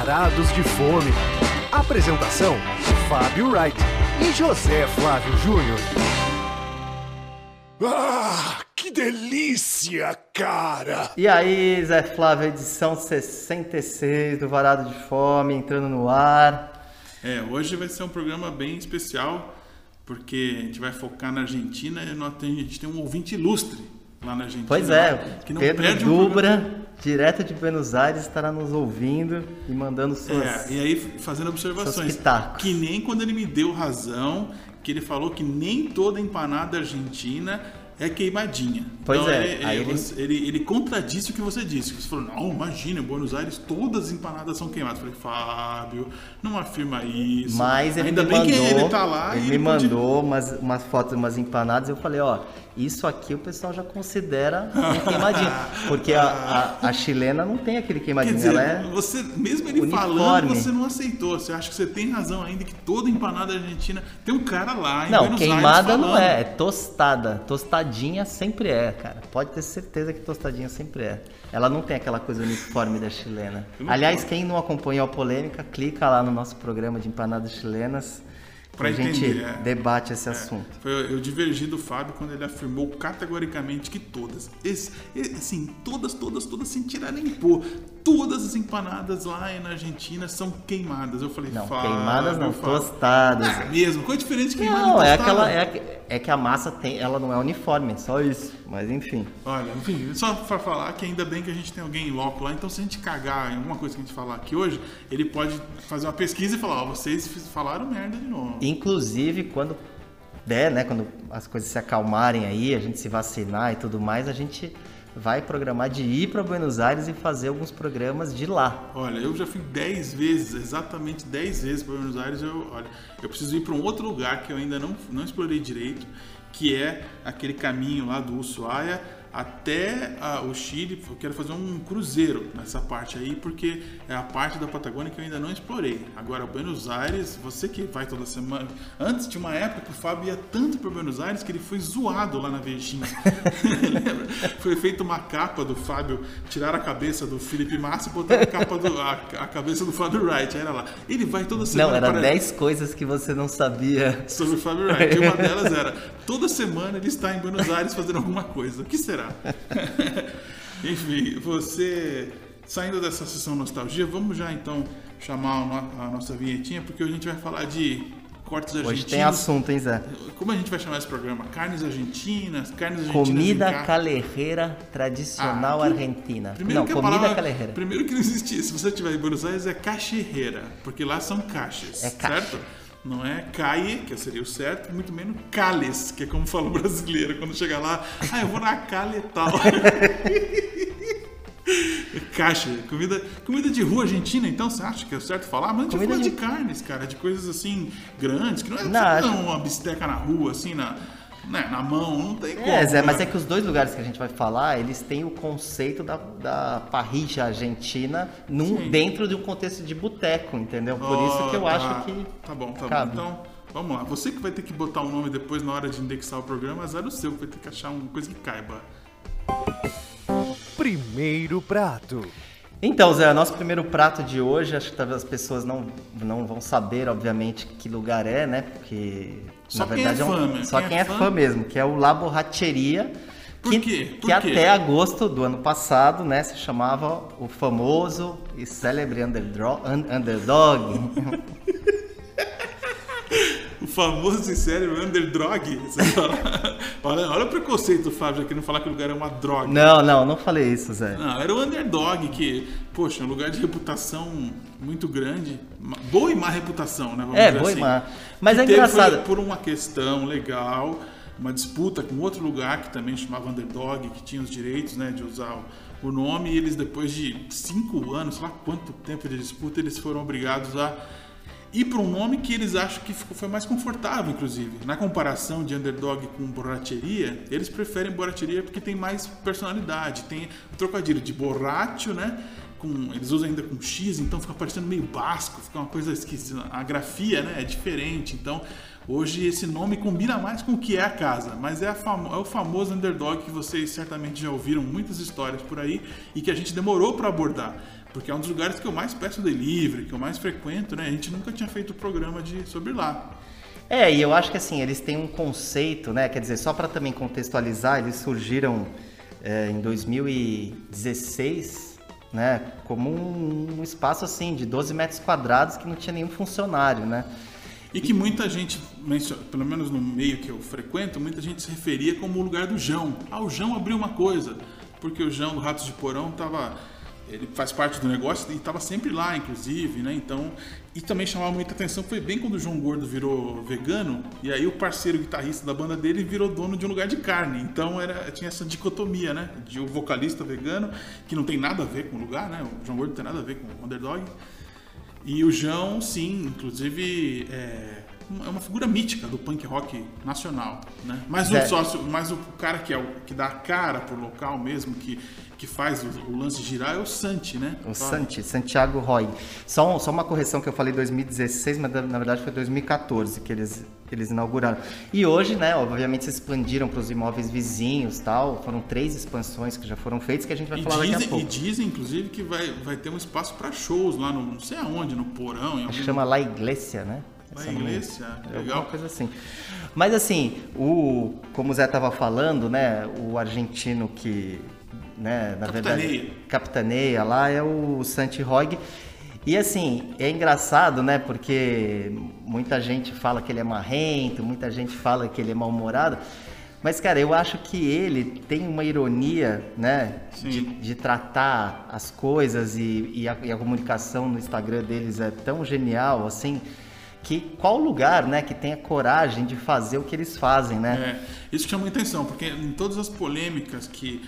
Varados de Fome. Apresentação: Fábio Wright e José Flávio Júnior. Ah, que delícia, cara! E aí, Zé Flávio, edição 66 do Varado de Fome, entrando no ar. É, hoje vai ser um programa bem especial, porque a gente vai focar na Argentina e nós tem, a gente tem um ouvinte ilustre lá na Argentina. Pois é, que não Pedro perde um Dubra, programa. direto de Buenos Aires, estará nos ouvindo e mandando suas... É, e aí fazendo observações. Que nem quando ele me deu razão, que ele falou que nem toda empanada argentina é queimadinha. Pois então, é, ele, ele, ele- ele, ele contradisse o que você disse. Você falou, não, imagina, em Buenos Aires todas as empanadas são queimadas. Eu falei, Fábio, não afirma isso. Mas ele Ainda me bem mandou, que ele tá lá ele me pode- mandou umas, umas fotos de umas empanadas e eu falei, ó, isso aqui o pessoal já considera queimadinha. Porque a, a, a chilena não tem aquele queimadinho, dizer, ela é... você, mesmo ele uniforme. falando, você não aceitou. Você acha que você tem razão ainda que toda empanada argentina tem um cara lá em Não, Buenos queimada Aires não falando. é, é tostada. Tostadinha sempre é, cara. Pode ter certeza que tostadinha sempre é. Ela não tem aquela coisa uniforme da chilena. Aliás, quem não acompanhou a polêmica, clica lá no nosso programa de empanadas chilenas Gente entender, é. debate esse É, assunto. foi, eu divergi do Fábio quando ele afirmou categoricamente que todas, esse, assim, todas, todas, todas, sem tirar nem pôr, todas as empanadas lá na Argentina são queimadas. Eu falei, Não, Fábio, queimadas não, Fábio. tostadas. É mesmo, qual a diferença de queimada Não, e é aquela. É, que- é que a massa tem. Ela não é uniforme, só isso. Mas enfim. Olha, enfim, só pra falar que ainda bem que a gente tem alguém em loco lá, então se a gente cagar em alguma coisa que a gente falar aqui hoje, ele pode fazer uma pesquisa e falar, ó, vocês fiz- falaram merda de novo. Inclusive, quando der, né? Quando as coisas se acalmarem aí, a gente se vacinar e tudo mais, a gente vai programar de ir para Buenos Aires e fazer alguns programas de lá. Olha, eu já fui 10 vezes, exatamente 10 vezes para Buenos Aires. Eu, olha, eu preciso ir para um outro lugar que eu ainda não, não explorei direito, que é aquele caminho lá do Ushuaia até ah, o Chile. Eu quero fazer um cruzeiro nessa parte aí, porque é a parte da Patagônia que eu ainda não explorei. Agora, Buenos Aires, você que vai toda semana. Antes tinha uma época que o Fábio ia tanto para Buenos Aires que ele foi zoado lá na Vejinha. Lembra? Foi feita uma capa do Fábio, tiraram a cabeça do Felipe Massa e botaram a, capa do, a, a cabeça do Fábio Wright. Aí era lá. Ele vai toda semana Não, era para- 10 coisas que você não sabia. sobre o Fábio Wright. E uma delas era: toda semana ele está em Buenos Aires fazendo alguma coisa. O que será? Enfim, você. Saindo dessa sessão nostalgia, vamos já então chamar a nossa vinhetinha, porque hoje a gente vai falar de cortes argentinos. Hoje tem assunto, hein, Zé? Como a gente vai chamar esse programa? Carnes argentinas, carnes argentinas. Comida em ca- callejeira tradicional Ah, que- argentina. Primeiro não, que comida palavra- callejeira. Primeiro que não existe. Se você estiver em Buenos Aires, é cacherreira, porque lá são caixas, É caixa. certo? Não é calle, que seria o certo, muito menos cales, que é como fala o brasileiro quando chega lá. Ah, eu vou na calle e tal. Caixa, comida, comida de rua argentina, então você acha que é certo falar? Mas a gente Comida fala de... de- carnes, cara, de coisas assim grandes, que não é Não, não, uma bisteca na rua, assim, na, né, na mão, não tem como. É, Zé, mas né? é que os dois lugares que a gente vai falar, eles têm o conceito da, da parrilla argentina num, Sim. dentro de um contexto de boteco, entendeu? Por Ó, isso que eu tá. acho que. Tá bom, tá cabe. bom. Então, vamos lá. Você que vai ter que botar o nome depois na hora de indexar o programa, azar o seu, que vai ter que achar uma coisa que caiba. Primeiro prato. Então, Zé, nosso primeiro prato de hoje, acho que talvez as pessoas não, não vão saber, obviamente, que lugar é, né? Porque, Só na quem verdade, é fã, um, né? só Quem quem, é é, fã- mesmo, que é o La Borracheria. Por que, quê? Por que quê? até agosto do ano passado, né, se chamava o famoso e célebre underdro- un- underdog. O famoso e sério underdog. Olha, olha o preconceito do Fábio aqui, não falar que o lugar é uma droga. não, não, não falei isso, Zé. Não, era o underdog que, poxa, um lugar de reputação muito grande. Boa e má reputação, né? Vamos É, boa e assim. má. Mas Que é engraçado. Por uma questão legal, uma disputa com outro lugar que também chamava underdog, que tinha os direitos né, de usar o, o nome, e eles, depois de cinco anos, sei lá quanto tempo de disputa, eles foram obrigados a ir para um nome que eles acham que foi mais confortável, inclusive. Na comparação de underdog com borracheria, eles preferem borracheria porque tem mais personalidade. Tem o trocadilho de borracho, né? Com, eles usam ainda com X, então fica parecendo meio basco, fica uma coisa esquisita. A grafia né, é diferente, então Hoje esse nome combina mais com o que é a casa, mas é, é o famoso underdog que vocês certamente já ouviram muitas histórias por aí e que a gente demorou para abordar. Porque é um dos lugares que eu mais peço delivery, que eu mais frequento, né? A gente nunca tinha feito programa de, sobre lá. É, e eu acho que assim, eles têm um conceito, né? Quer dizer, só para também contextualizar, eles surgiram é, em 2016, né? Como um, um, espaço assim, de 12 metros quadrados que não tinha nenhum funcionário, né? E que muita gente, pelo menos no meio que eu frequento, muita gente se referia como o lugar do Jão. Ah, o Jão abriu uma coisa, porque o Jão do Ratos de Porão estava ele faz parte do negócio e estava sempre lá, inclusive, né? Então, e também chamava muita atenção foi bem quando o João Gordo virou vegano e aí o parceiro guitarrista da banda dele virou dono de um lugar de carne. Então era tinha essa dicotomia, né? De o um vocalista vegano que não tem nada a ver com o lugar, né? O João Gordo não tem nada a ver com o underdog. E o João, sim, inclusive é, é uma figura mítica do punk rock nacional, né? Mas o é. sócio, mas o cara que é o que dá a cara pro local mesmo, que que faz o, o, lance girar é o Santi, né? O Santi, Santiago Roy. Só, só uma correção que eu falei 2016, mas na verdade foi 2014 que eles, eles inauguraram. E hoje, né, obviamente se expandiram para os imóveis vizinhos tal. Foram três expansões que já foram feitas que a gente vai e falar dizem, daqui a pouco. E dizem, inclusive, que vai, vai ter um espaço para shows lá no não sei aonde, no porão. Em algum... Chama La Iglesia, né? La Iglesia, legal. Alguma coisa assim. Mas assim, o, como o Zé estava falando, né, o argentino que né? Na capitaneia. verdade, capitaneia lá é o Santi Rog. E assim, é engraçado, né? Porque muita gente fala que ele é marrento, muita gente fala que ele é mal-humorado. Mas, cara, eu acho que ele tem uma ironia, né? De, de, tratar as coisas e, e, a, e, a, comunicação no Instagram deles é tão genial, assim, que qual lugar, né, que tenha coragem de fazer o que eles fazem, né? É, isso chama atenção, porque em todas as polêmicas que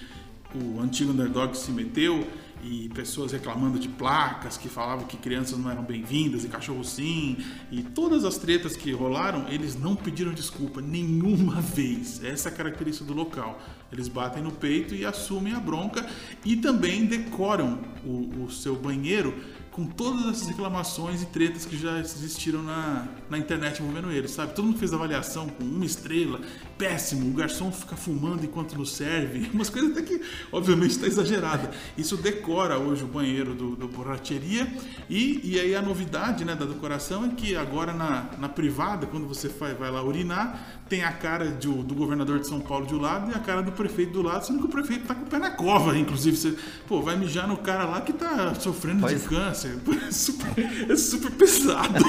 o antigo underdog se meteu e pessoas reclamando de placas que falavam que crianças não eram bem-vindas e cachorro sim, e todas as tretas que rolaram, eles não pediram desculpa nenhuma vez. Essa é a característica do local. Eles batem no peito e assumem a bronca e também decoram o, o seu banheiro com todas essas reclamações e tretas que já existiram na, na internet envolvendo eles, sabe? Todo mundo fez avaliação com uma estrela, péssimo, o garçom fica fumando enquanto nos serve, umas coisas até que, obviamente, está exagerada. Isso decora hoje o banheiro do, do borracheria e, e aí a novidade né, da decoração é que agora na, na privada, quando você vai, vai lá urinar, tem a cara do, do governador de São Paulo de um lado e a cara do prefeito do lado, sendo que o prefeito tá com o pé na cova, inclusive. Você, pô, vai mijar no cara lá que tá sofrendo pois. de câncer. É super, é super pesado.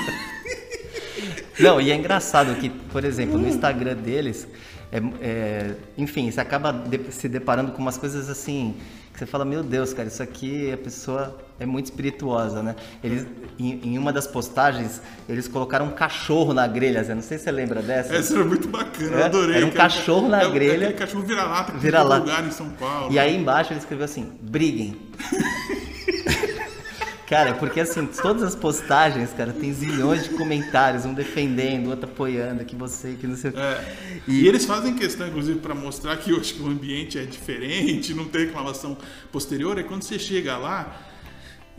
Não, e é engraçado que, por exemplo, no Instagram deles, é, é, enfim, você acaba de, se deparando com umas coisas assim que você fala, meu Deus, cara, isso aqui a pessoa é muito espirituosa, né? Eles, em, em uma das postagens, eles colocaram um cachorro na grelha, Zé. Não sei se você lembra dessa. Essa era muito bacana, é, eu adorei. Era um cachorro na é, grelha. Aquele cachorro vira-lata que vira tem lugar em São Paulo. E aí embaixo ele escreveu assim, briguem. Cara, porque assim, todas as postagens, cara, tem zilhões de comentários, um defendendo, outro apoiando, que você, que não sei o é. e... e... eles fazem questão, inclusive, para mostrar que que o ambiente é diferente, não tem reclamação posterior, é quando você chega lá,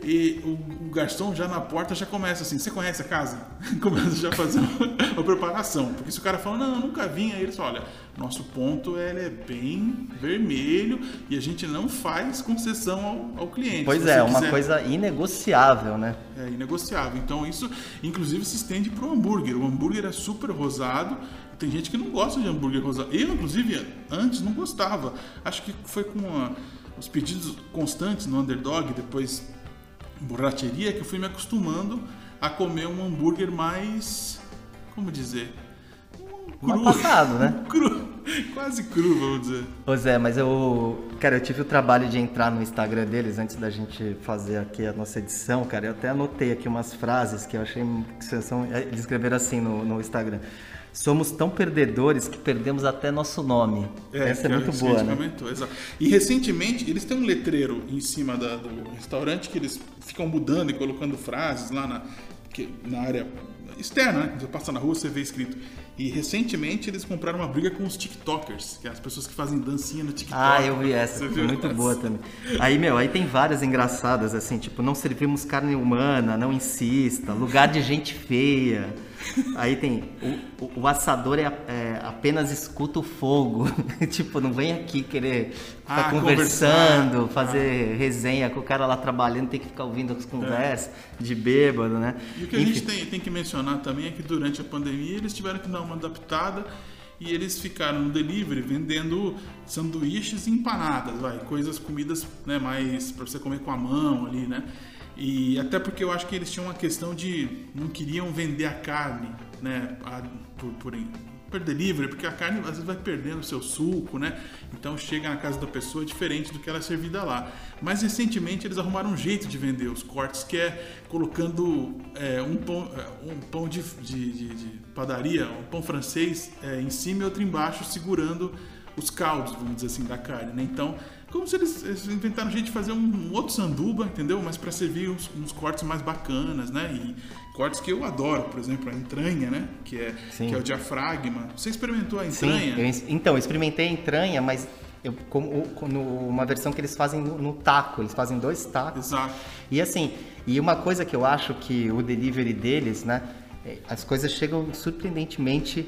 e o, o, garçom já na porta já começa assim, você conhece a casa? começa já a fazer uma, preparação. Porque se o cara fala, não, eu nunca vim, aí eles falam, olha, nosso ponto ele é bem vermelho e a gente não faz concessão ao, ao cliente. Pois é, uma coisa inegociável, né? É, inegociável. Então isso, inclusive, se estende para o hambúrguer. O hambúrguer é super rosado, tem gente que não gosta de hambúrguer rosado. Eu, inclusive, antes não gostava. Acho que foi com a, os pedidos constantes no Underdog, depois borracheria que eu fui me acostumando a comer um hambúrguer mais. Como dizer? Cru. passado, né? cru. Quase cru, vamos dizer. Ô Zé, mas eu. Cara, eu tive o trabalho de entrar no Instagram deles antes da gente fazer aqui a nossa edição, cara. Eu até anotei aqui umas frases que eu achei que são. Eles escreveram assim no, no Instagram. Somos tão perdedores que perdemos até nosso nome. É, Essa é muito boa, né? Comentou, exato. E recentemente eles têm um letreiro em cima da, do restaurante que eles ficam mudando e colocando frases lá na, que, na área externa, né? Você passa na rua, você vê escrito. E recentemente eles compraram uma briga com os TikTokers, que é as pessoas que fazem dancinha no TikTok. Ah, eu vi essa, foi muito essa? boa também. Aí, meu, aí tem várias engraçadas, assim, tipo, não servimos carne humana, não insista, lugar de gente feia. Aí tem o, o, assador é, é, apenas escuta o fogo. tipo, não vem aqui querer ficar Ah, conversando, fazer resenha com o cara lá trabalhando, tem que ficar ouvindo as conversas de bêbado, né? E o que a Enfim. gente tem, tem que mencionar também é que durante a pandemia eles tiveram que dar uma adaptada e eles ficaram no delivery vendendo sanduíches e empanadas, vai, coisas, comidas né, mais para você comer com a mão ali, né? E até porque eu acho que eles tinham uma questão de não queriam vender a carne, né, a- por, por, por delivery, porque a carne às vezes vai perdendo o seu suco, né? Então chega na casa da pessoa diferente do que ela é servida lá. Mas recentemente eles arrumaram um jeito de vender os cortes que é colocando é, um pão, é, um pão de, de- de- de padaria, um pão francês é, em cima e outro embaixo, segurando os caldos, vamos dizer assim, da carne, né? Então, como se eles, eles inventaram jeito de fazer um, um outro sanduba, entendeu? Mas para servir uns, uns cortes mais bacanas, né? E cortes que eu adoro, por exemplo, a entranha, né? Que é, Sim. que é o diafragma. Você experimentou a Sim, entranha? eu, então, eu experimentei a entranha, mas eu, como, o- no- uma versão que eles fazem no, no taco, eles fazem dois tacos. Exato. E assim, e uma coisa que eu acho que o delivery deles, né, é, as coisas chegam surpreendentemente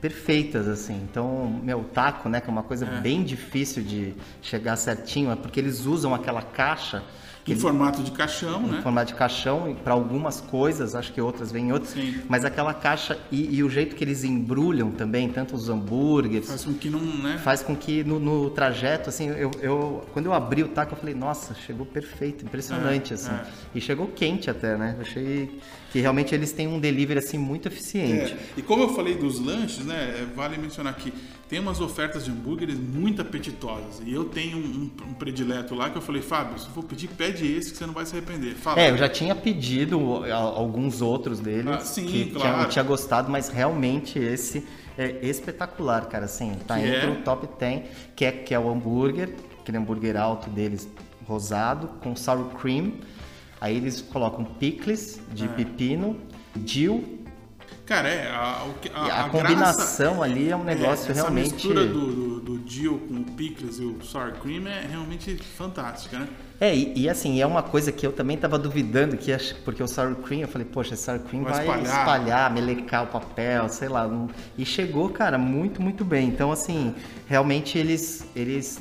perfeitas, assim. Então, meu, taco, né, que é uma coisa bem difícil de chegar certinho, é porque eles usam aquela caixa que Em eles- formato de caixão, em né? formato de caixão para algumas coisas, acho que outras vêm em outras. Sim. Mas aquela caixa e, e o jeito que eles embrulham também, tanto os hambúrgueres, Faz com que não, né? faz com que no, no trajeto, assim, eu, eu- quando eu abri o taco, eu falei, nossa, chegou perfeito, impressionante, É, assim. é. E chegou quente até, né? Eu achei que realmente eles têm um delivery, assim, muito eficiente. É, e como eu falei dos lanches, né, é, vale mencionar que tem umas ofertas de hambúrgueres muito apetitosas. E eu tenho um, um predileto lá que eu falei, Fábio, se for pedir, pede esse que você não vai se arrepender. Fala. É, eu já tinha pedido alguns outros deles Ah, sim, que claro. tinha, eu tinha gostado, mas realmente esse é espetacular, cara. Assim, tá Que entre é? o top 10, que é, que é o hambúrguer, aquele hambúrguer alto deles, rosado, com sour cream. Aí eles colocam pickles É. de pepino, dill, Cara, é, a, a, a, a combinação ali é um graça- negócio é, essa realmente. mistura do, do, do Jill com o pickles e o sour cream é realmente fantástica, né? É, e, e assim, é uma coisa que eu também tava duvidando, que porque o sour cream, eu falei, poxa, sour cream Vai vai, espalhar. espalhar. melecar o papel, sei lá. não- E chegou, cara, muito, muito bem. Então, assim, realmente eles, eles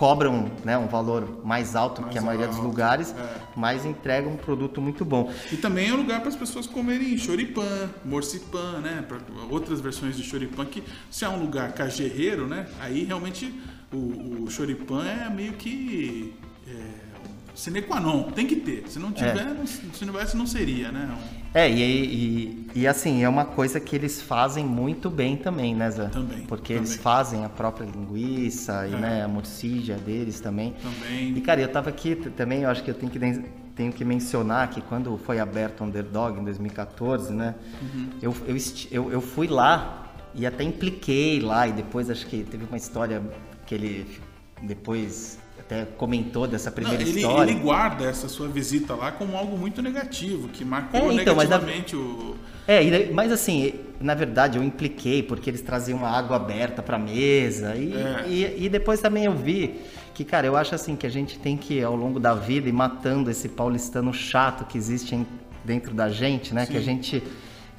cobram né, um valor mais alto Mais que a maioria dos alto, lugares, é. mas entregam um produto muito bom. E também é um lugar para as pessoas comerem choripan, morcipan, né? Outras versões de choripan que se é um lugar cajerreiro, né? Aí realmente o, o choripan é meio que é, sine qua non, tem que ter. Se não tiver, não, se não tivesse não seria, né? Um- É, e, e, e assim, é uma coisa que eles fazem muito bem também, né, Zé? Também, Porque também. eles fazem a própria linguiça e É. né, a morcilla deles também. Também. E cara, eu tava aqui também, eu acho que eu tenho que, tenho que mencionar que quando foi aberto o Underdog em 2014, né? Uhum. Eu, eu, eu, eu fui lá e até impliquei lá e depois acho que teve uma história que ele depois até comentou dessa Não, primeira ele, história. ele guarda essa sua visita lá como algo muito negativo, que marcou É, então, mas a- negativamente o. É, mas assim, na verdade eu impliquei porque eles traziam uma água aberta pra mesa e, É. e, e depois também eu vi que, cara, eu acho assim que a gente tem que, ao longo da vida, ir matando esse paulistano chato que existe em- dentro da gente, né? Que a Sim. gente,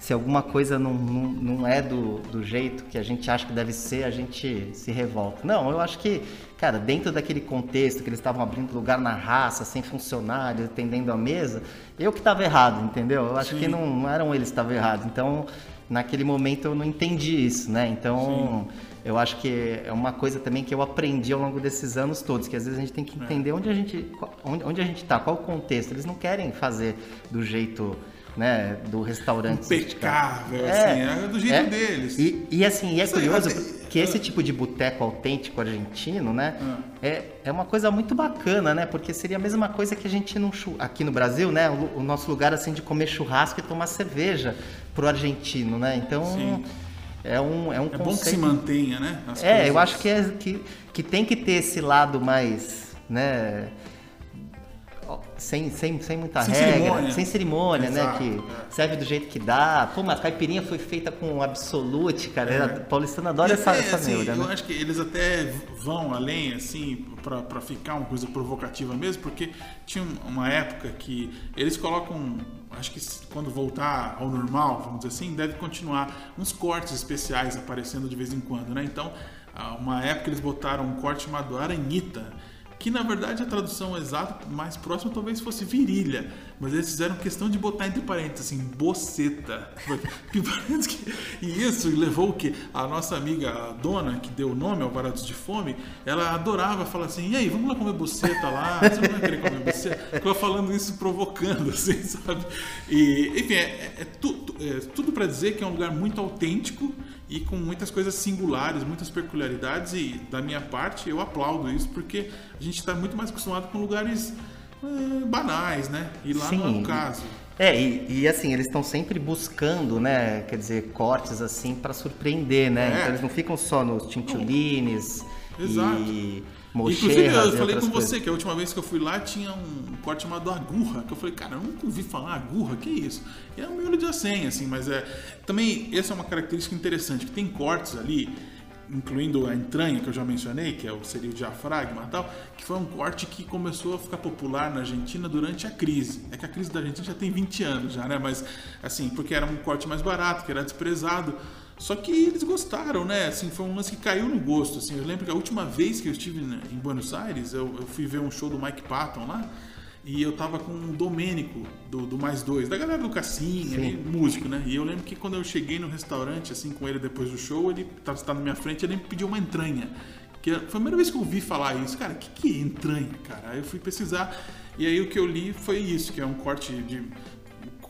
se alguma coisa não, não, não é do, do jeito que a gente acha que deve ser, a gente se revolta. Não, eu acho que, cara, dentro daquele contexto que eles estavam abrindo lugar na raça, sem funcionários, atendendo a mesa, eu que estava errado, entendeu? Eu acho Sim. que não, não eram eles que estavam errados. Então, naquele momento eu não entendi isso, né? Então, eu acho que é uma coisa também que eu aprendi ao longo desses anos todos, que às vezes a gente tem É. que entender onde a gente, onde, onde a gente tá, qual o contexto. Eles não querem fazer do jeito, né, do restaurante. Impecável, assim, é do jeito é. deles. E, e assim, e é Isso curioso até- que esse tipo de boteco autêntico argentino, né, Ah. é, é uma coisa muito bacana, né, porque seria a mesma coisa que a gente não aqui no Brasil, né, o, o nosso lugar assim de comer churrasco e tomar cerveja pro argentino, né, então Sim. é um é um É bom que se mantenha, né? é, eu coisas. acho que, é, que, que tem que ter esse lado mais, né? Sem, sem, sem muita Sem regra, cerimônia. sem cerimônia, Exato, né? Que serve do jeito que dá. Pô, mas a caipirinha foi feita com absolute, cara. A paulistana adora essa, essa assim, neura, eu né? acho que eles até vão além, assim, pra, pra ficar uma coisa provocativa mesmo, porque tinha um- uma época que eles colocam, acho que quando voltar ao normal, vamos dizer assim, deve continuar uns cortes especiais aparecendo de vez em quando, né? Então, há uma época eles botaram um corte chamado Aranhita, que na verdade a tradução exata mais próxima talvez fosse virilha, mas eles fizeram questão de botar entre parênteses assim, boceta. E isso levou o que? A nossa amiga a dona, que deu o nome ao Varados de Fome, ela adorava falar assim: e aí, vamos lá comer boceta lá? Você não vai querer comer boceta? Ficou falando isso provocando, assim, sabe? E, enfim, é, é tu- tu- é tudo para dizer que é um lugar muito autêntico e com muitas coisas singulares, muitas peculiaridades e da minha parte eu aplaudo isso porque a gente está muito mais acostumado com lugares eh, banais, né? E lá não é o caso. É, e, e, assim, eles estão sempre buscando, né? Quer dizer, cortes assim pra surpreender, né? É. Então eles não ficam só nos tintiolines Exato. e Inclusive, eu falei com coisas. você que a última vez que eu fui lá tinha um corte chamado agurra, que eu falei, cara, eu nunca ouvi falar agurra, que isso? E é um miolo de acém, assim, mas é. Também, essa é uma característica interessante, que tem cortes ali, incluindo a entranha que eu já mencionei, que é o, seria o diafragma e tal, que foi um corte que começou a ficar popular na Argentina durante a crise. É que a crise da Argentina já tem 20 anos já, né? Mas, assim, porque era um corte mais barato, que era desprezado. Só que eles gostaram, né? Assim, foi um lance que caiu no gosto. Assim, eu lembro que a última vez que eu estive né, em Buenos Aires, eu, eu fui ver um show do Mike Patton lá. E eu tava com o Domênico, do, do Mais Dois, da galera do Cassinha, ali, músico, né? E eu lembro que quando eu cheguei no restaurante, assim, com ele depois do show, ele tava sentado na minha frente ele me pediu uma entranha. Que foi a primeira vez que eu ouvi falar isso. Cara, o que, que é entranha, cara? Aí eu fui pesquisar, e aí o que eu li foi isso, que é um corte de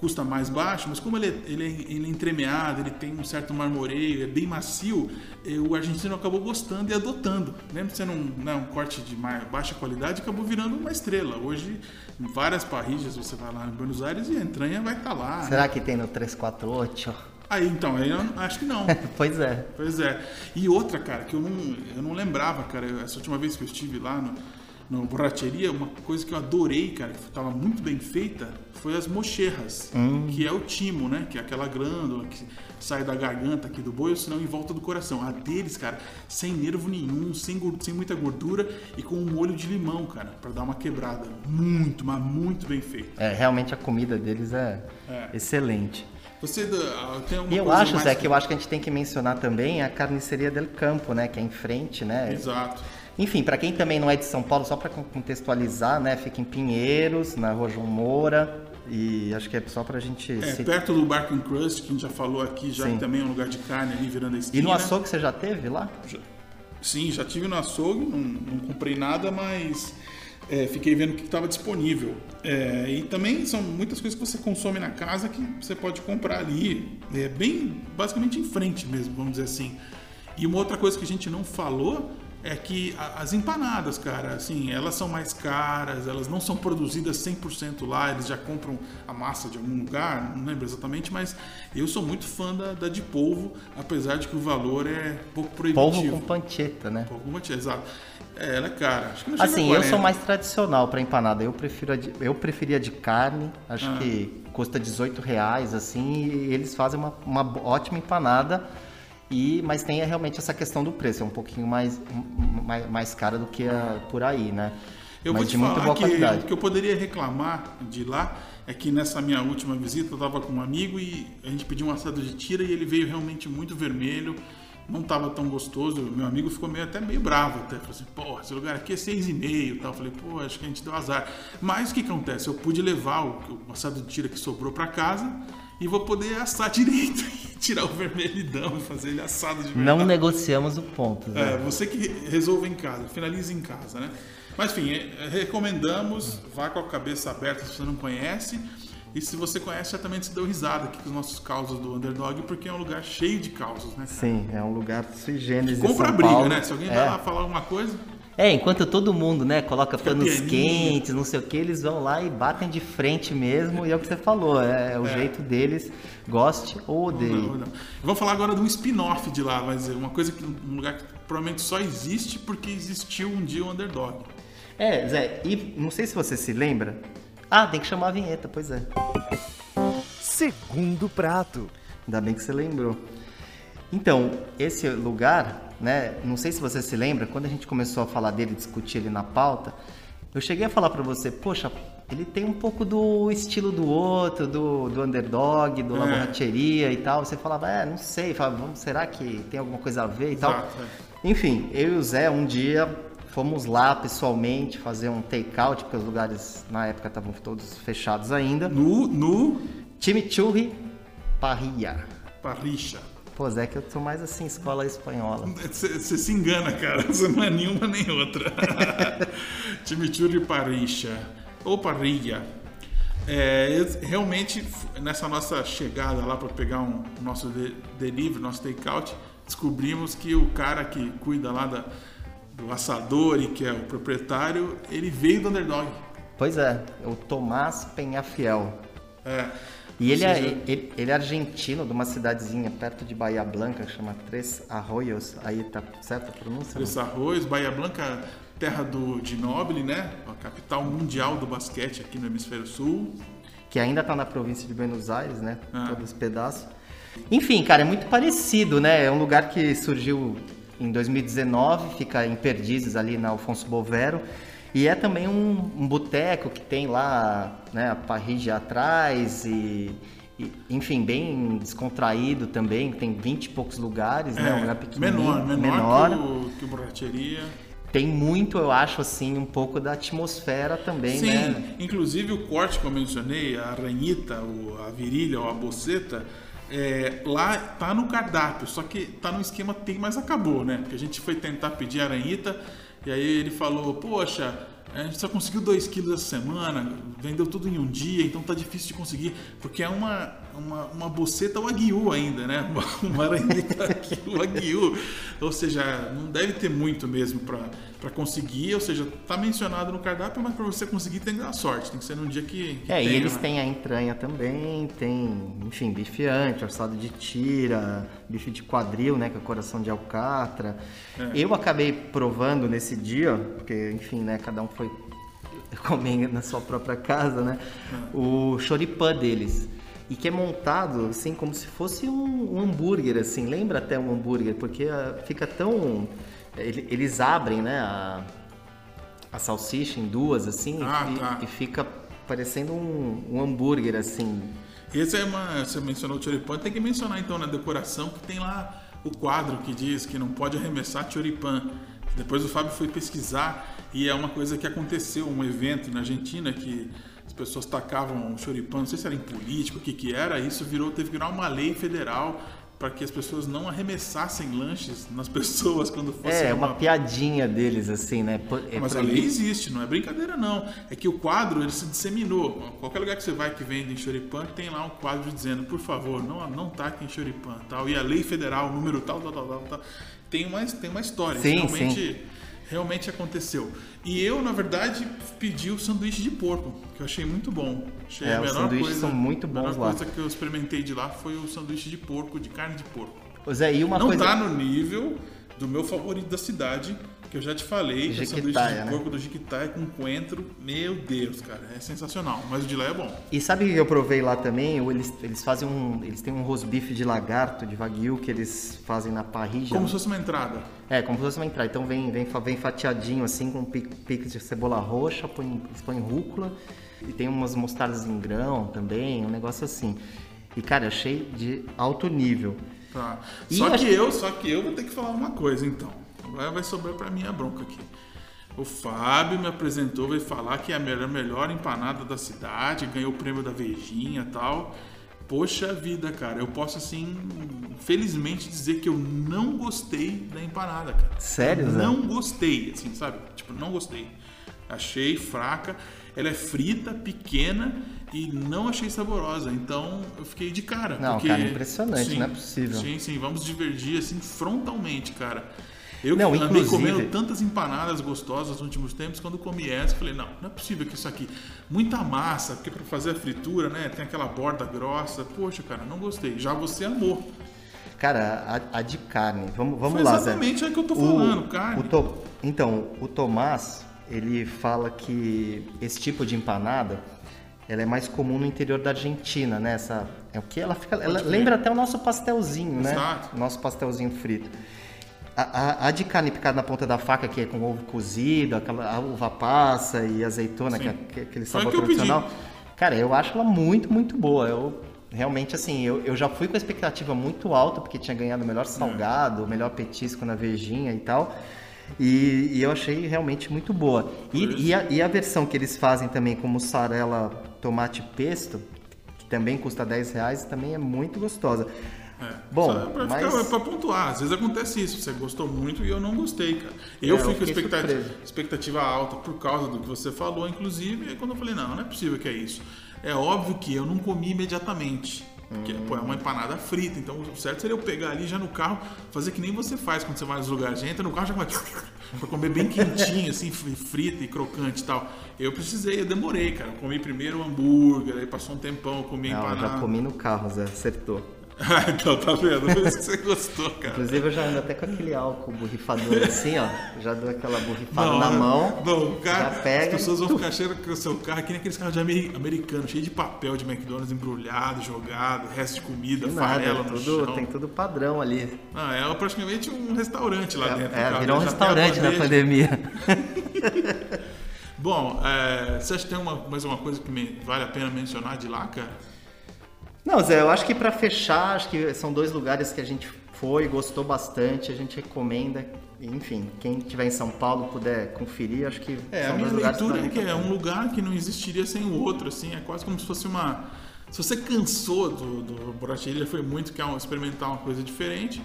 custa mais baixo, mas como ele é, ele, é, ele é entremeado, ele tem um certo marmoreio, é bem macio, eh, o argentino acabou gostando e adotando. Mesmo sendo um, né, um corte de baixa qualidade, acabou virando uma estrela. Hoje, em várias parrilhas, você vai lá em Buenos Aires e a entranha vai estar lá. Será né? que tem no 348? Aí, então, aí eu acho que não. pois é. Pois é. E outra, cara, que eu não, eu não lembrava, cara, essa última vez que eu estive lá no, no Borracheria, uma coisa que eu adorei, cara, que estava muito bem feita, foi as mocherras, que é o timo, né? Que é aquela glândula que sai da garganta aqui do boi, ou senão em volta do coração. A deles, cara, sem nervo nenhum, sem, gor- sem muita gordura e com um molho de limão, cara, para dar uma quebrada. Muito, mas muito bem feita. É, realmente a comida deles é, É. excelente. Você ah, tem uma E eu acho, Zé, que eu acho que a gente tem que mencionar também a carniceria del Campo, né? Que é em frente, né? Exato. Enfim, para quem também não é de São Paulo, só para contextualizar, né? Fica em Pinheiros, na Rua João Moura. E acho que é só pra gente. É, se- perto do Barco Crust, que a gente já falou aqui, já Sim. que também é um lugar de carne ali virando a esquina. E no açougue você já teve lá? Já- Sim, já tive no açougue, não, não comprei nada, mas é, fiquei vendo o que estava disponível. É, e também são muitas coisas que você consome na casa que você pode comprar ali, é, bem basicamente em frente mesmo, vamos dizer assim. E uma outra coisa que a gente não falou é que as empanadas, cara, assim, elas são mais caras, elas não são produzidas 100% lá, eles já compram a massa de algum lugar, não lembro exatamente, mas eu sou muito fã da, da de polvo, apesar de que o valor é um pouco proibitivo. Polvo com pancheta, né? Polvo com pancheta, exato. É, ela é cara. Acho que não chega a Assim, eu 40. sou mais tradicional para empanada. Eu prefiro a de, eu preferia de carne. Acho Ah. que custa 18 reais, assim, e eles fazem uma, uma ótima empanada. E, mas tem realmente essa questão do preço, é um pouquinho mais, mais, mais cara do que a, por aí, né? Eu mas vou te falar que o que eu poderia reclamar de lá é que nessa minha última visita eu estava com um amigo e a gente pediu um assado de tira e ele veio realmente muito vermelho, não estava tão gostoso. Meu amigo ficou meio até meio bravo até, falou assim, pô, esse lugar aqui é seis e meio, tal. Eu falei, pô, acho que a gente deu azar. Mas o que acontece? Eu pude levar o, o assado de tira que sobrou para casa e vou poder assar direito, tirar o vermelhidão e fazer ele assado de verdade. Não negociamos o ponto. Zé. É, você que resolve em casa, finalize em casa, né? Mas enfim, é, recomendamos, vá com a cabeça aberta se você não conhece. E se você conhece, certamente se deu risada aqui com os nossos causos do Underdog, porque é um lugar cheio de causos, né? cara? Sim, é um lugar sui generis Compra briga, Paulo. né? Se alguém é. vai lá falar alguma coisa, É, enquanto todo mundo, né, coloca panos quentes, não sei o que, eles vão lá e batem de frente mesmo, e é o que você falou, é, o É. jeito deles, goste ou odeie. Não, não. Vamos falar agora de um spin-off de lá, vai dizer, uma coisa que um lugar que provavelmente só existe porque existiu um dia o Underdog. É, Zé, e não sei se você se lembra. Ah, tem que chamar a vinheta, pois é. Segundo prato. Ainda bem que você lembrou. Então, esse lugar, né? Não sei se você se lembra, quando a gente começou a falar dele, discutir ele na pauta, eu cheguei a falar pra você, poxa, ele tem um pouco do estilo do outro, do, do underdog, do É. laborateria e tal. Você falava, é, não sei, falava, "Vamos, será que tem alguma coisa a ver e tal? Exato, Enfim, eu e o Zé, um dia fomos lá pessoalmente fazer um take-out, porque os lugares na época estavam todos fechados ainda. No, no Chimichurri Parrilla. Parricha. Pô, Zé, que eu sou mais assim, escola espanhola. Você se engana, cara. Você não é nenhuma nem outra. Chimichurri Parricha. Ou Parrilla. É, realmente, nessa nossa chegada lá para pegar um nosso de- delivery, nosso takeout, descobrimos que o cara que cuida lá da- do assador e que é o proprietário, ele veio do underdog. Pois é, o Tomás Penhafiel. É, E ele ou é, seja, ele, ele é argentino, de uma cidadezinha perto de Bahia Blanca, chama Três Arroios. Aí tá certa a pronúncia? Três? Arroz, Bahia Blanca, terra do de Nobile, né? A capital mundial do basquete aqui no hemisfério sul. Que ainda tá na província de Buenos Aires, né? Ah. Todo esse pedaço. Enfim, cara, é muito parecido, né? É um lugar que surgiu em 2019, fica em Perdizes, ali na Alfonso Bovero. E é também um, um boteco que tem lá né, a parrilla atrás e, e, enfim, bem descontraído também. Tem 20 e poucos lugares, né? Um lugar pequenininho, É, menor, menor, que o, que o Borracheria. Tem muito, eu acho, assim, um pouco da atmosfera também, Sim, né? inclusive o corte que eu mencionei, a ranhita, a virilha ou a boceta, é, lá tá no cardápio, só que tá no esquema tem, mas acabou, né? Porque a gente foi tentar pedir a ranhita e aí ele falou, poxa, a gente só conseguiu 2 quilos essa semana, vendeu tudo em um dia, então tá difícil de conseguir, porque é uma, uma, uma boceta wagyu ainda, né? Uma, uma aranheta wagyu, ou seja, não deve ter muito mesmo para conseguir, ou seja, tá mencionado no cardápio, mas para você conseguir tem que dar sorte, tem que ser num dia que, que É, e eles né? têm a entranha também, tem, enfim, bife ante, assado de tira, bife de quadril, né, que é coração de alcatra. É. Eu acabei provando nesse dia, porque, enfim, né, cada um foi comer na sua própria casa, né, É. o choripã deles. E que é montado, assim, como se fosse um, um hambúrguer, assim, lembra até um hambúrguer, porque ah, fica tão... ele- Eles abrem, né, a, a salsicha em duas, assim, Ah, e, tá. e fica parecendo um, um hambúrguer, assim. Esse é uma. Você mencionou o choripan, tem que mencionar então na decoração que tem lá o quadro que diz que não pode arremessar choripan. Depois o Fábio foi pesquisar e é uma coisa que aconteceu, um evento na Argentina que as pessoas tacavam choripan, não sei se era em político, o que que era, isso virou, teve que virar uma lei federal para que as pessoas não arremessassem lanches nas pessoas quando fosse É, uma piadinha deles, assim, né? É mas a lei existe, não é brincadeira não. É que o quadro ele se disseminou. Qualquer lugar que você vai que vende em choripan tem lá um quadro dizendo, por favor, não não taquem choripan, tal. E a lei federal, número tal, tal, tal, tal, tal. Tem uma tem uma história. Sim, realmente realmente aconteceu. E eu, na verdade, pedi o sanduíche de porco, que eu achei muito bom. Achei É, a os melhor sanduíches coisa, são muito A melhor bons lá. coisa que eu experimentei de lá foi o sanduíche de porco, de carne de porco. Ô, Zé, e uma Não coisa... tá no nível do meu favorito da cidade, que eu já te falei, que é sanduíche de né? porco do Jiquitaia com coentro. Meu Deus, cara, é sensacional. Mas o de lá é bom. E sabe o que eu provei lá também? Eles, eles fazem um... Eles têm um rosbife de lagarto, de wagyu, que eles fazem na parrilla. Como se fosse uma entrada. É, como se fosse uma entrada. Então vem, vem, vem fatiadinho assim, com pi- picos de cebola roxa, põe, põem rúcula. E tem umas mostardas em grão também, um negócio assim. E cara, eu achei de alto nível. Tá. E Só que que- eu, só que eu vou ter que falar uma coisa então. Agora vai sobrar pra mim a bronca aqui. O Fábio me apresentou, veio falar que é a melhor, melhor empanada da cidade, ganhou o prêmio da Vejinha e tal. Poxa vida, cara, eu posso assim, felizmente dizer que eu não gostei da empanada, cara. Sério, Zé? Não gostei, assim, sabe? Tipo, não gostei. Achei fraca. Ela é frita, pequena e não achei saborosa. Então eu fiquei de cara. Não, porque... cara, impressionante, Sim, não é possível. Sim, sim, vamos divergir assim frontalmente, cara. Eu Não, andei inclusive- comendo tantas empanadas gostosas nos últimos tempos, quando comi essa, falei, não, não é possível que isso aqui. Muita massa, porque para fazer a fritura, né, tem aquela borda grossa. Poxa, cara, não gostei. Já você amou. Cara, a, a de carne. Vamos, vamos Foi lá, Zé. exatamente aí que eu tô falando, carne. o To- Então, o Tomás, ele fala que esse tipo de empanada ela é mais comum no interior da Argentina, né? Essa, é o que ela fica, ela lembra até o nosso pastelzinho, né? Exato. Nosso pastelzinho frito. A, a- a de carne picada na ponta da faca, que é com ovo cozido, aquela uva passa e azeitona, que é, que é aquele sabor que eu tradicional. Cara, eu acho ela muito, muito boa. Eu realmente assim, eu, eu já fui com a expectativa muito alta, porque tinha ganhado o melhor salgado, o melhor petisco na vejinha e tal. E, e eu achei realmente muito boa. E, e a, e a versão que eles fazem também com mussarela, tomate e pesto, que também custa 10 reais, também é muito gostosa. É. Bom, Só pra, mas- ficar, pra pontuar, às vezes acontece isso, você gostou muito e eu não gostei, cara. Eu É, eu fui com fiquei expectativa, expectativa alta por causa do que você falou, inclusive, aí quando eu falei, não, não é possível que é isso. É óbvio que eu não comi imediatamente. Porque pô, é uma empanada frita, então o certo seria eu pegar ali já no carro, fazer que nem você faz quando você vai nos lugares. Já entra no carro já vai pra comer bem quentinho, assim, fri- frita e crocante e tal. Eu precisei, eu demorei, cara. Eu comi primeiro o hambúrguer, aí passou um tempão, eu comi a Não, eu empanada. já comi no carro, Zé, acertou. Ah, então tá vendo? Por isso que você gostou, cara. Inclusive eu já ando até com aquele álcool borrifador assim, ó. Já dou aquela borrifada Não, na mão. Não, cara, pega as pessoas vão ficar cheirando que o seu carro é que nem aqueles carros de ameri- americano, cheio de papel de McDonald's embrulhado, jogado, resto de comida, De nada, farela no tudo, chão. tem tudo padrão ali. Ah, é praticamente um restaurante lá dentro. É, cara. virou um restaurante na pandemia. Bom, é, você acha que tem uma, mais uma coisa que me- vale a pena mencionar de lá, cara? Não, Zé, eu acho que pra fechar, acho que são dois lugares que a gente foi, gostou bastante, a gente recomenda. Enfim, quem estiver em São Paulo puder conferir, acho que É, a minha leitura é que é um lugar que não existiria sem o outro, assim, é quase como se fosse uma... Se você cansou do, do Borracheri, já foi muito quer experimentar uma coisa diferente,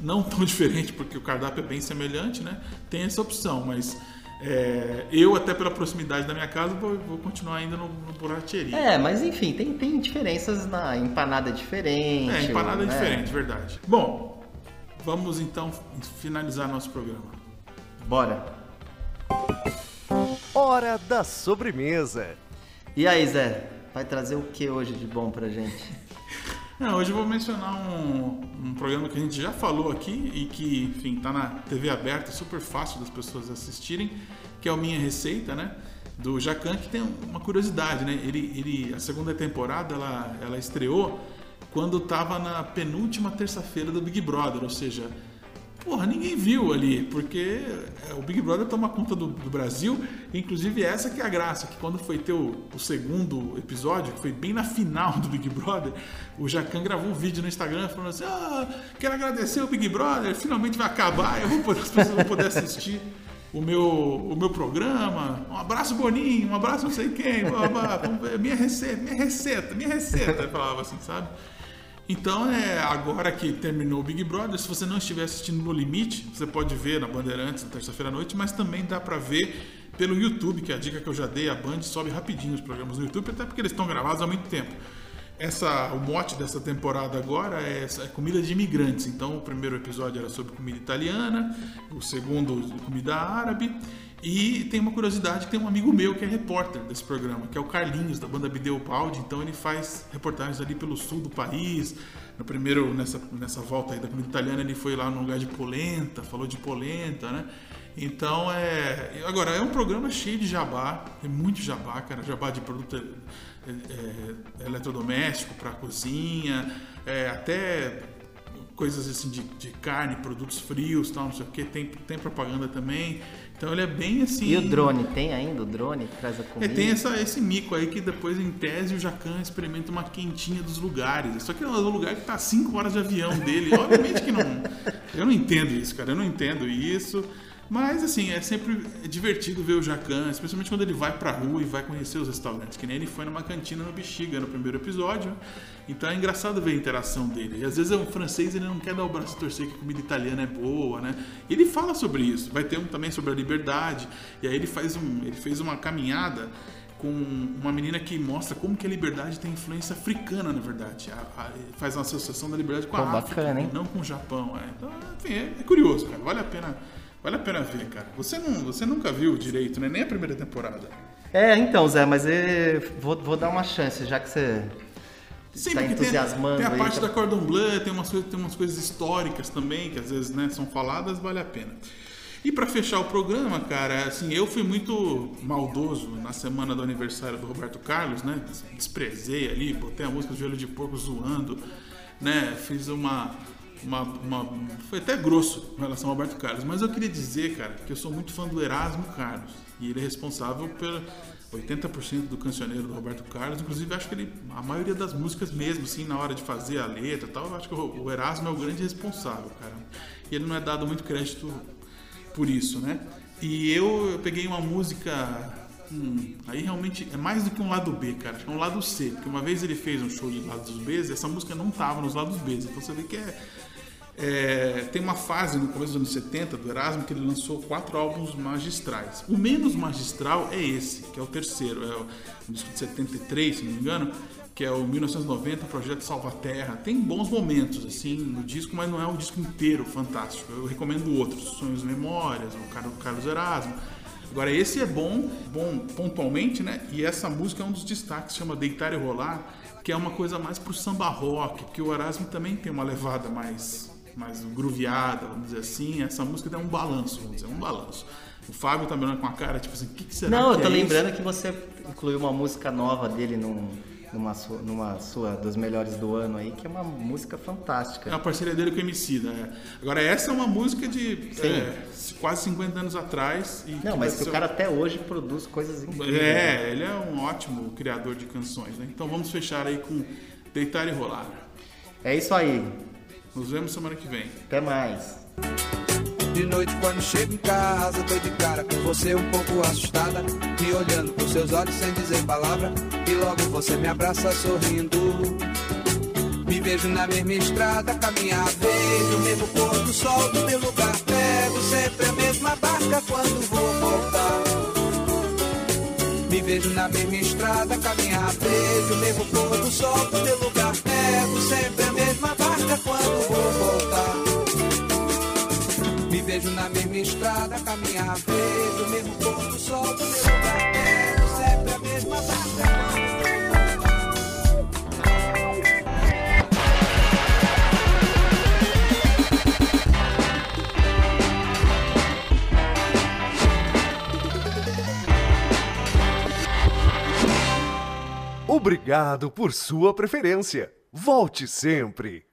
não tão diferente, porque o cardápio é bem semelhante, né? Tem essa opção, mas é, eu, até pela proximidade da minha casa, vou, vou continuar ainda no, no Borracheri. É, mas enfim, tem, tem diferenças na empanada diferente. É, empanada é né? diferente, verdade. Bom, vamos então finalizar nosso programa. Bora. Hora da sobremesa. E aí, Zé, vai trazer o que hoje de bom pra gente? Não, hoje eu vou mencionar um, um programa que a gente já falou aqui e que, enfim, tá na TV aberta, super fácil das pessoas assistirem, que é o Minha Receita, né? Do Jacan, que tem uma curiosidade, né? Ele, ele, a segunda temporada, ela, ela estreou quando tava na penúltima terça-feira do Big Brother, ou seja, Porra, ninguém viu ali, porque é, o Big Brother toma conta do, do Brasil, inclusive essa que é a graça, que quando foi ter o, o segundo episódio, que foi bem na final do Big Brother, o Jacan gravou um vídeo no Instagram falando assim, ah, quero agradecer o Big Brother, finalmente vai acabar, eu vou poder, as pessoas vão poder assistir o meu, o meu programa, um abraço Boninho, um abraço não sei quem, blá, blá, minha receita, minha receita, minha receita, falava assim, sabe? Então, é, agora que terminou o Big Brother, se você não estiver assistindo no Limite, você pode ver na Bandeirantes na terça-feira à noite, mas também dá pra ver pelo YouTube, que é a dica que eu já dei, a Band sobe rapidinho os programas no YouTube, até porque eles estão gravados há muito tempo. Essa, o mote dessa temporada agora é, é comida de imigrantes. Então, o primeiro episódio era sobre comida italiana, o segundo comida árabe. E tem uma curiosidade tem um amigo meu que é repórter desse programa, que é o Carlinhos, da banda Bideu Baldi. Então ele faz reportagens ali pelo sul do país. No primeiro, nessa, nessa volta aí da comida italiana, ele foi lá no lugar de polenta, falou de polenta, né? Então é. Agora, é um programa cheio de jabá, tem muito jabá, cara. Jabá de produto é, é, eletrodoméstico para cozinha, é, até coisas assim de, de carne, produtos frios, tal, não sei o que, tem, tem propaganda também. Então ele é bem assim. E o drone, tem ainda o drone que traz a É, comida? tem essa, esse mico aí que depois, em tese, o Jacan experimenta uma quentinha dos lugares. Só que é um lugar que tá 5 horas de avião dele. Obviamente que não. Eu não entendo isso, cara. Eu não entendo isso. Mas, assim, é sempre divertido ver o Jacan, especialmente quando ele vai pra rua e vai conhecer os restaurantes. Que nem ele foi numa cantina no Bexiga no primeiro episódio. Então é engraçado ver a interação dele. E às vezes o francês ele não quer dar o braço a torcer que a comida italiana é boa, né? Ele fala sobre isso. Vai ter um também sobre a liberdade. E aí ele faz um, ele fez uma caminhada com uma menina que mostra como que a liberdade tem influência africana, na verdade. A- a- faz uma associação da liberdade com Pô, a África, bacana, não com o Japão. É. Então, enfim, é, é curioso, cara. Vale a pena, vale a pena ver, cara. Você não, você nunca viu direito, né? Nem a primeira temporada. É, então, Zé, mas eu vou, vou dar uma chance, já que você Sim, tá porque tem, entusiasmando tem a parte tá- da Cordon Bleu, tem umas, coisas, tem umas coisas históricas também, que às vezes né, são faladas, vale a pena. E para fechar o programa, cara, assim, eu fui muito maldoso na semana do aniversário do Roberto Carlos, né? Desprezei ali, botei a música do Joelho de Porco zoando, né? Fiz uma, uma, uma, Foi até grosso em relação ao Roberto Carlos, mas eu queria dizer, cara, que eu sou muito fã do Erasmo Carlos. E ele é responsável por 80% do cancioneiro do Roberto Carlos. Inclusive, acho que ele. A maioria das músicas mesmo, assim, na hora de fazer a letra e tal, eu acho que o Erasmo é o grande responsável, cara. E ele não é dado muito crédito por isso, né? E eu, eu peguei uma música. Hum, aí realmente é mais do que um lado B, cara. É um lado C. Porque uma vez ele fez um show de lados B, essa música não tava nos lados B. Então você vê que é, é, tem uma fase no começo dos anos 70 do Erasmo que ele lançou quatro álbuns magistrais. O menos magistral é esse, que é o terceiro, é o, um disco de 73, se não me engano, que é o 1990 Projeto Salvaterra. Tem bons momentos assim no disco, mas não é um disco inteiro fantástico. Eu recomendo outros, Sonhos e Memórias, o Carlos Erasmo. Agora esse é bom, bom pontualmente, né? E essa música é um dos destaques, chama Deitar e Rolar, que é uma coisa mais pro samba rock, porque o Erasmo também tem uma levada mais mais grooveada, vamos dizer assim. Essa música tem um balanço, vamos dizer, um balanço. O Fábio tá me olhando com a cara, tipo assim, o que, que será Não, que eu tô é lembrando isso? que você incluiu uma música nova dele num, numa, sua, numa sua dos melhores do ano aí, que é uma música É fantástica. uma parceria dele com o MC, né? Agora, essa é uma música de é, quase 50 anos atrás. E Não, mas que o cara até hoje produz coisas incríveis. né? É, ele é um ótimo criador de canções, né? Então vamos fechar aí com Deitar e Rolar. É isso aí. Nos vemos semana que vem. Até mais. De noite quando chego em casa, tô de cara com você um pouco assustada, me olhando com seus olhos sem dizer palavra, e logo você me abraça sorrindo. Me vejo na mesma estrada, caminhar, vejo o mesmo pôr do sol do meu lugar, pego sempre a mesma barca quando vou voltar. Me vejo na mesma estrada, caminhar, vejo o mesmo pôr do sol do meu lugar, pego sempre a barca quando vou voltar. Me vejo na mesma estrada, caminhar, vejo o mesmo pôr do sol do meu lugar, sempre a mesma barca. Obrigado por sua preferência. Volte sempre.